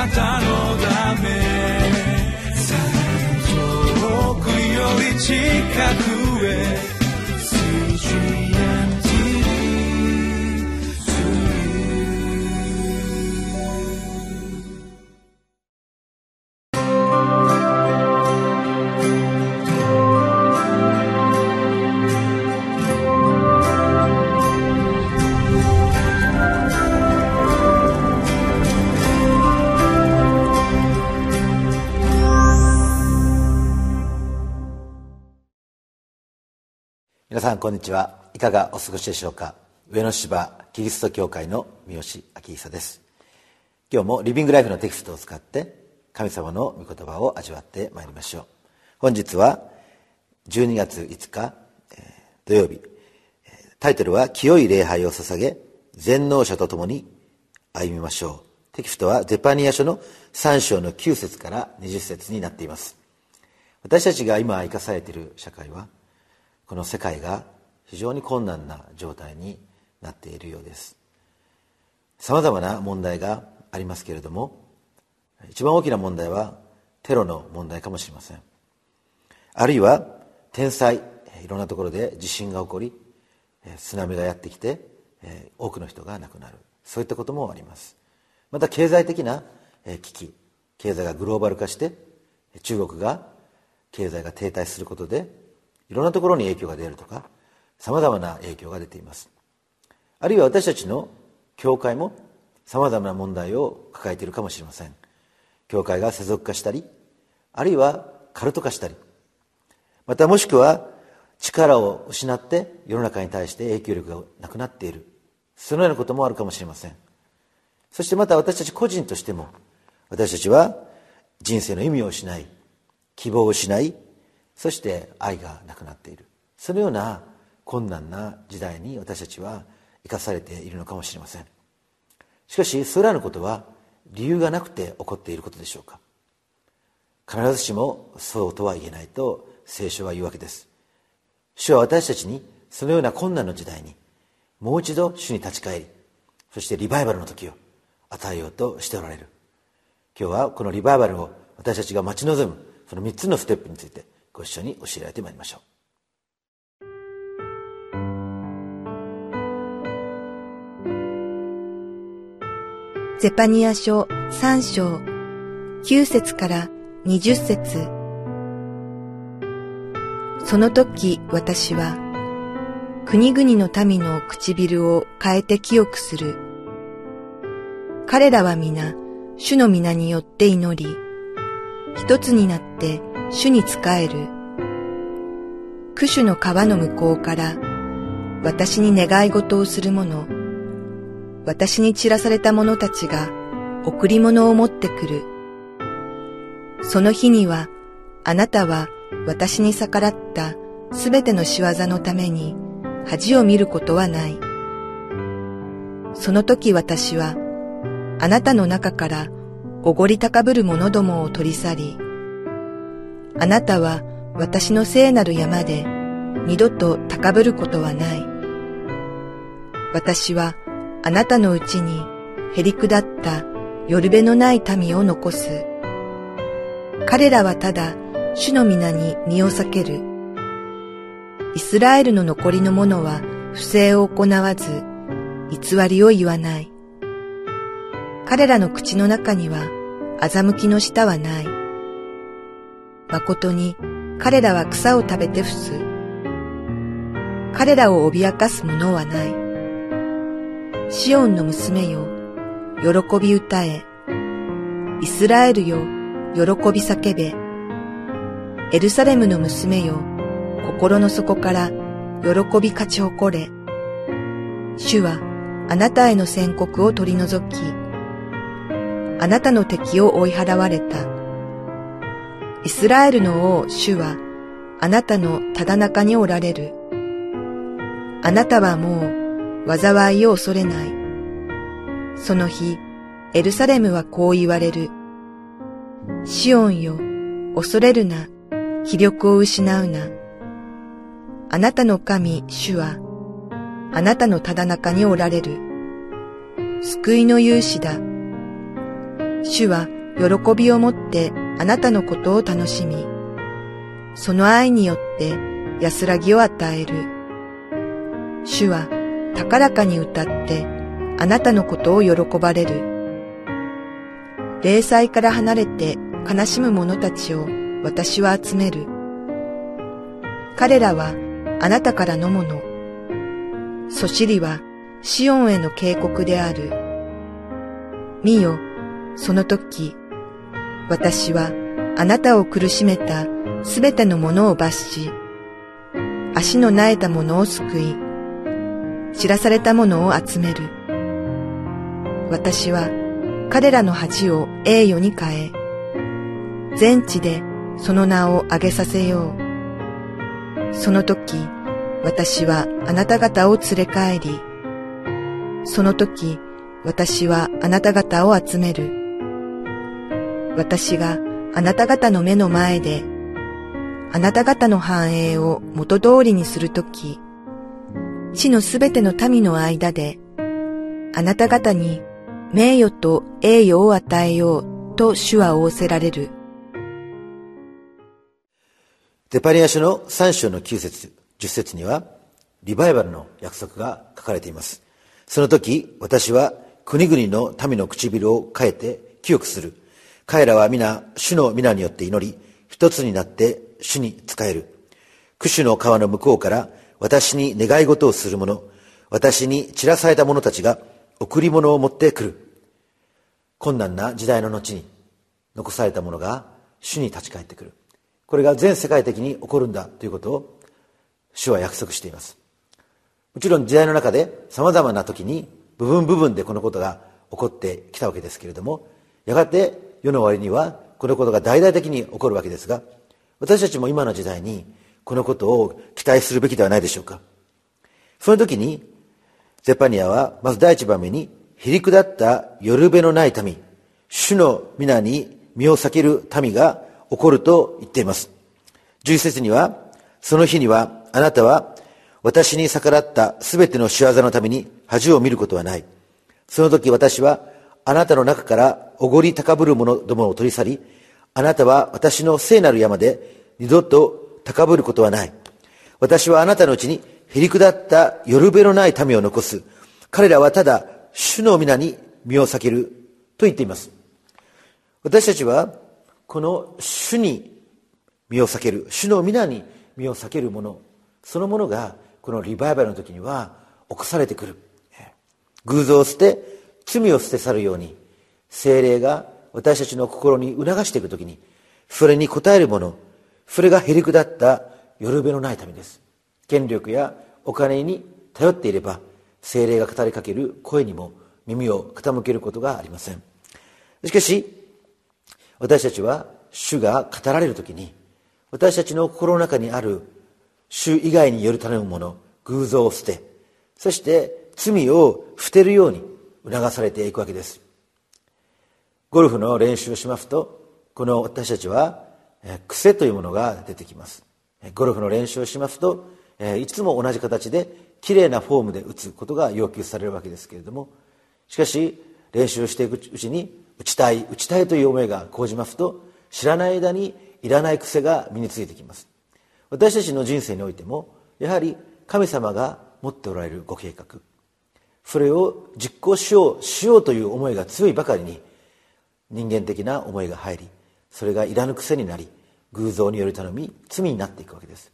なたのため。遠くより近く。皆さんこんにちは。いかがお過ごしでしょうか。上野芝キリスト教会の三好明久です。今日もリビングライフのテキストを使って神様の御言葉を味わってまいりましょう。本日は12月5日、土曜日。タイトルは清い礼拝を捧げ全能者と共に歩みましょう。テキストはゼパニア書の3章の9節から20節になっています。私たちが今生かされている社会はこの世界が非常に困難な状態になっているようです。さまざまな問題がありますけれども一番大きな問題はテロの問題かもしれません。あるいは天災いろんなところで地震が起こり津波がやってきて多くの人が亡くなる。そういったこともあります。また経済的な危機経済がグローバル化して中国が経済が停滞することでいろんなところに影響が出るとかさまざまな影響が出ています。あるいは私たちの教会もさまざまな問題を抱えているかもしれません。教会が世俗化したりあるいはカルト化したりまたもしくは力を失って世の中に対して影響力がなくなっている。そのようなこともあるかもしれません。そしてまた私たち個人としても私たちは人生の意味を失い希望を失いそして愛がなくなっている。そのような困難な時代に私たちは生かされているのかもしれません。しかしそれらのことは理由がなくて起こっていることでしょうか。必ずしもそうとは言えないと聖書は言うわけです。主は私たちにそのような困難の時代にもう一度主に立ち返りそしてリバイバルの時を与えようとしておられる。今日はこのリバイバルを私たちが待ち望むその3つのステップについてご一緒に教えられてまいりましょうゼパニア書3章9節から20節その時私は国々の民の唇を変えて清くする。彼らは皆主の皆によって祈り、一つになって主に仕える。クシュの川の向こうから私に願い事をする者、私に散らされた者たちが贈り物を持ってくる。その日にはあなたは私に逆らったすべての仕業のために恥を見ることはない。その時私はあなたの中からおごり高ぶる者どもを取り去り、あなたは私の聖なる山で二度と高ぶることはない。私はあなたのうちにへりくだったよるべのない民を残す。彼らはただ主の皆に身を避ける。イスラエルの残りの者は不正を行わず、偽りを言わない。彼らの口の中には欺きの舌はない。誠に彼らは草を食べて伏す。彼らを脅かす者はない。シオンの娘よ、喜び歌え。イスラエルよ、喜び叫べ。エルサレムの娘よ、心の底から喜び勝ち誇れ。主はあなたへの宣告を取り除き、あなたの敵を追い払われた。イスラエルの王主はあなたのただ中におられる。あなたはもう災いを恐れない。その日、エルサレムはこう言われる。シオンよ、恐れるな、気力を失うな。あなたの神、主は、あなたのただ中におられる。救いの勇士だ。主は喜びを持ってあなたのことを楽しみ、その愛によって安らぎを与える。主は高らかに歌ってあなたのことを喜ばれる。霊祭から離れて悲しむ者たちを私は集める。彼らはあなたからのもの。そしりはシオンへの警告である。見よ、その時、私はあなたを苦しめたすべてのものを罰し、足の苗えたものを救い、知らされたものを集める。私は彼らの恥を栄誉に変え、全地でその名を挙げさせよう。その時、私はあなた方を連れ帰り、その時、私はあなた方を集める。私があなた方の目の前で、あなた方の繁栄を元通りにするとき、地のすべての民の間で、あなた方に名誉と栄誉を与えようと主は仰せられる。デパニア書の3章の9節10節には、リバイバルの約束が書かれています。その時、私は国々の民の唇を変えて清くする。彼らは皆、主の皆によって祈り、一つになって主に仕える。クシュの川の向こうから私に願い事をする者、私に散らされた者たちが贈り物を持ってくる。困難な時代の後に残された者が主に立ち返ってくる。これが全世界的に起こるんだということを主は約束しています。もちろん時代の中で様々な時に部分部分でこのことが起こってきたわけですけれども、やがて世の終わりにはこのことが大々的に起こるわけですが、私たちも今の時代にこのことを期待するべきではないでしょうか。その時にゼパニアはまず第一番目に、へりくだった夜べのない民、主の皆に身を避ける民が起こると言っています。十一節には、その日にはあなたは私に逆らったすべての仕業のために恥を見ることはない。その時私はあなたの中からおごり高ぶる者どもを取り去り、あなたは私の聖なる山で二度と高ぶることはない。私はあなたのうちにへりくだった夜べのない民を残す。彼らはただ主の皆に身を避けると言っています。私たちはこの主に身を避ける、主の皆に身を避けるもの、そのものがこのリバイバルの時には起こされてくる。偶像を捨て、罪を捨て去るように、精霊が私たちの心に促していく時に、それに応えるもの、それがへりくだった夜べのない民です。権力やお金に頼っていれば精霊が語りかける声にも耳を傾けることがありませんしかし私たちは主が語られる時に私たちの心の中にある主以外による頼むもの偶像を捨てそして罪を捨てるように促されていくわけです。ゴルフの練習をしますとこの私たちは癖というものが出てきます。ゴルフの練習をしますとえいつも同じ形できれいなフォームで打つことが要求されるわけですけれどもしかし練習していくうちに打ちたい打ちたいという思いが講じますと知らない間にいらない癖が身についてきます。私たちの人生においてもやはり神様が持っておられるご計画それを実行しようしようという思いが強いばかりに人間的な思いが入りそれがいらぬ癖になり偶像により頼み罪になっていくわけです。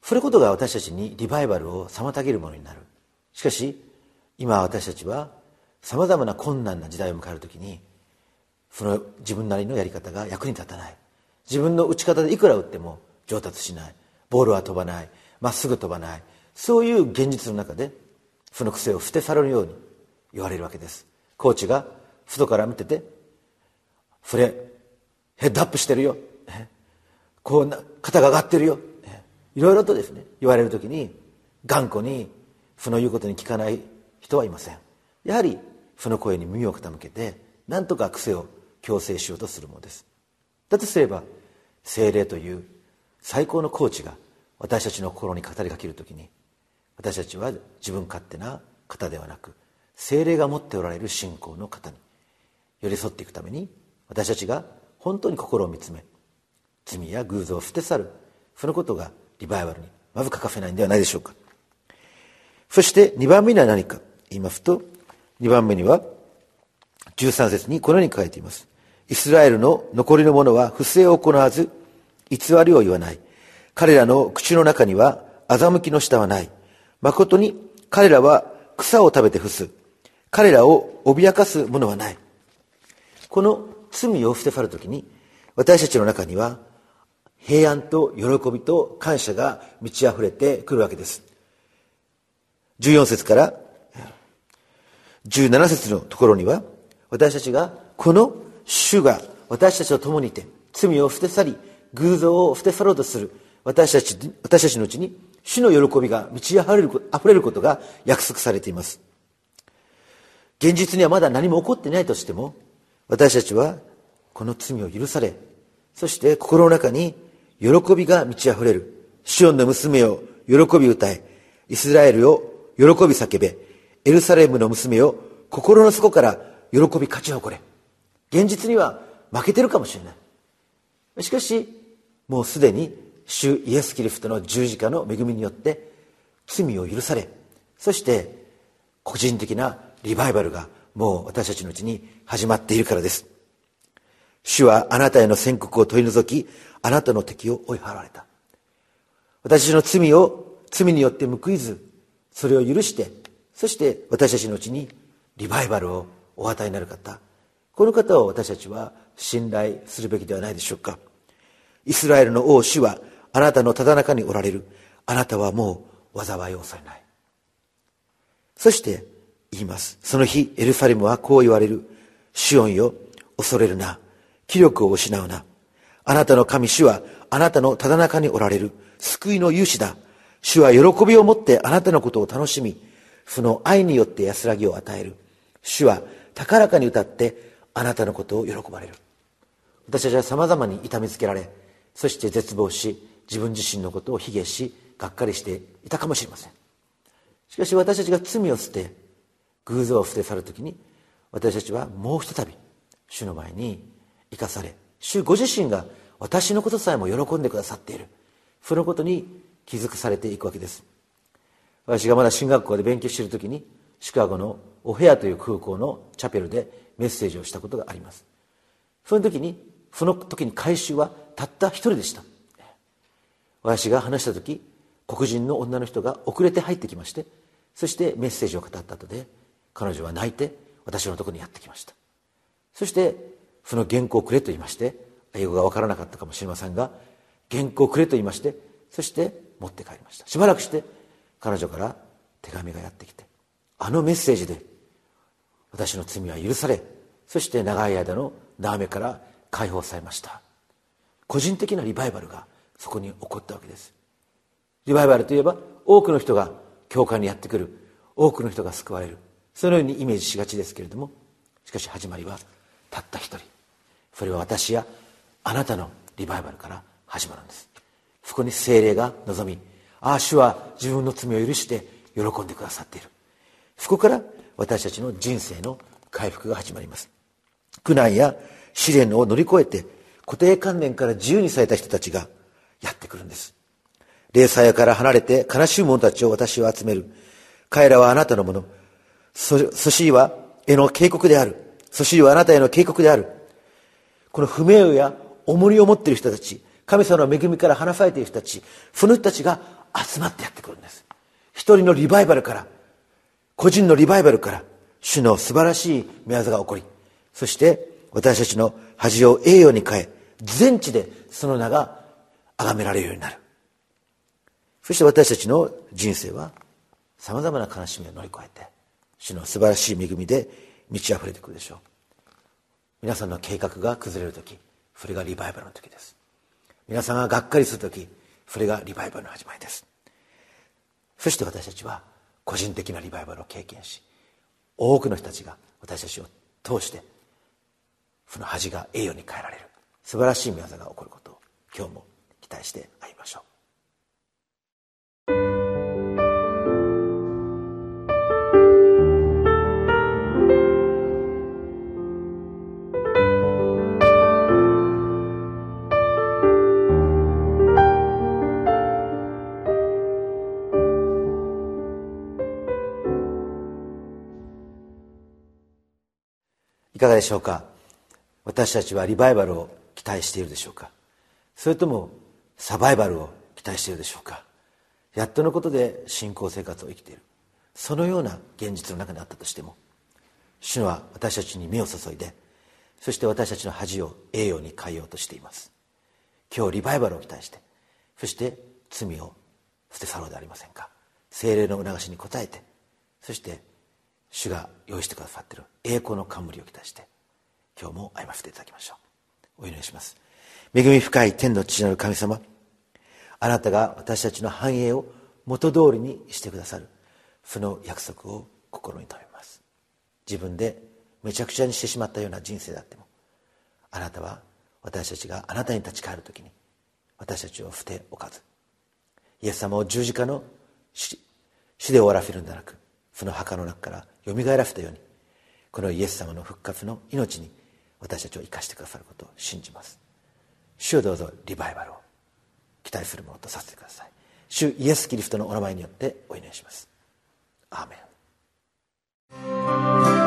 それことが私たちにリバイバルを妨げるものになる。しかし今私たちはさまざまな困難な時代を迎える時にその自分なりのやり方が役に立たない。自分の打ち方でいくら打っても上達しない。ボールは飛ばない。まっすぐ飛ばない。そういう現実の中でその癖を捨て去るように言われるわけです。コーチが外から見てて「フレヘッドアップしてるよ」こうな肩が上がってるよ。いろいろとですね言われる時に頑固にその言うことに聞かない人はいません。やはりその声に耳を傾けて何とか癖を強制しようとするものです。だとすれば精霊という最高のコーチが私たちの心に語りかける時に私たちは自分勝手な方ではなく精霊が持っておられる信仰の方に寄り添っていくために私たちが本当に心を見つめ罪や偶像を捨て去るそのことがリバイバルにまず欠かせないんではないでしょうか。そして2番目には何か言いますと2番目には13節にこのように書いています。イスラエルの残りの者は不正を行わず偽りを言わない。彼らの口の中には欺きの舌はない。誠に彼らは草を食べて伏す。彼らを脅かすものはない。この罪を捨て去るときに私たちの中には平安と喜びと感謝が満ち溢れてくるわけです。14節から17節のところには私たちがこの主が私たちと共にいて罪を捨て去り偶像を捨て去ろうとする私たち私たちのうちに主の喜びが満ち溢れる溢れることが約束されています。現実にはまだ何も起こってないとしても私たちはこの罪を許されそして心の中に喜びが満ち溢れる。シオンの娘を喜び歌えイスラエルを喜び叫べエルサレムの娘を心の底から喜び勝ち誇れ。現実には負けてるかもしれない。しかしもうすでに主イエス・キリストの十字架の恵みによって罪を許されそして個人的なリバイバルがもう私たちのうちに始まっているからです。主はあなたへの宣告を取り除きあなたの敵を追い払われた。私の罪を罪によって報いずそれを許してそして私たちのうちにリバイバルをお与えになる方。この方を私たちは信頼するべきではないでしょうか。イスラエルの王主はあなたのただ中におられる。あなたはもう災いを恐れない。そして言います。その日エルサレムはこう言われる。シオンよ恐れるな。気力を失うな。あなたの神主はあなたのただ中におられる。救いの勇士だ。主は喜びを持ってあなたのことを楽しみ。その愛によって安らぎを与える。主は高らかに歌ってあなたのことを喜ばれる。私たちはさまざまに痛めつけられそして絶望し自分自身のことを卑下しがっかりしていたかもしれません。しかし私たちが罪を捨て偶像を捨て去る時に私たちはもうひとたび主の前に生かされ主ご自身が私のことさえも喜んでくださっている。そのことに気づかされていくわけです。私がまだ進学校で勉強している時にシカゴのオヘアという空港のチャペルでメッセージをしたことがあります。その時にその時に回収はたった一人でした。私が話した時黒人の女の人が遅れて入ってきましてそしてメッセージを語った後で彼女は泣いて私のところにやってきました。そしてその原稿をくれと言いまして英語が分からなかったかもしれませんが原稿をくれと言いましてそして持って帰りました。しばらくして彼女から手紙がやってきてあのメッセージで私の罪は許されそして長い間の縄目から解放されました。個人的なリバイバルがそこに起こったわけです。リバイバルといえば多くの人が教会にやってくる。多くの人が救われる。そのようにイメージしがちですけれどもしかし始まりはたった一人。それは私やあなたのリバイバルから始まるんです。そこに精霊が望みああ主は自分の罪を許して喜んでくださっている。そこから私たちの人生の回復が始まります。苦難や試練を乗り越えて固定観念から自由にされた人たちがやってくるんです。霊鞘から離れて悲しい者たちを私は集める。彼らはあなたのもの。そしりはへの警告である。そしはあなたへの警告である。この不名誉や重りを持っている人たち神様の恵みから離されている人たちその人たちが集まってやってくるんです。一人のリバイバルから個人のリバイバルから主の素晴らしい御業が起こりそして私たちの恥を栄誉に変え全地でその名が崇められるようになる。そして私たちの人生はさまざまな悲しみを乗り越えて主の素晴らしい恵みで満ち溢れてくるでしょう。皆さんの計画が崩れる時それがリバイバルの時です。皆さんががっかりする時それがリバイバルの始まりです。そして私たちは個人的なリバイバルを経験し多くの人たちが私たちを通してその恥が栄誉に変えられる素晴らしい宮業が起こることを今日も期待して会いましょう。いかがでしょうか？私たちはリバイバルを期待しているでしょうか？それともサバイバルを期待しているでしょうか。やっとのことで信仰生活を生きている。そのような現実の中にあったとしても主は私たちに目を注いでそして私たちの恥を栄養に変えようとしています。今日リバイバルを期待してそして罪を捨て去ろうではありませんか。精霊の促しに応えてそして主が用意してくださっている栄光の冠を期待して今日も歩ませていただきましょう。お祈りします。恵み深い天の父なる神様あなたが私たちの繁栄を元通りにしてくださる。その約束を心に留めます。自分でめちゃくちゃにしてしまったような人生であっても。あなたは私たちがあなたに立ち返る時に私たちを捨ておかず。イエス様を十字架の死で終わらせるんではなくその墓の中からよみがえらせたようにこのイエス様の復活の命に私たちを生かしてくださることを信じます。主をどうぞリバイバルを。期待するものとさせてください。主イエス・キリストのお名前によってお祈りします。アーメン。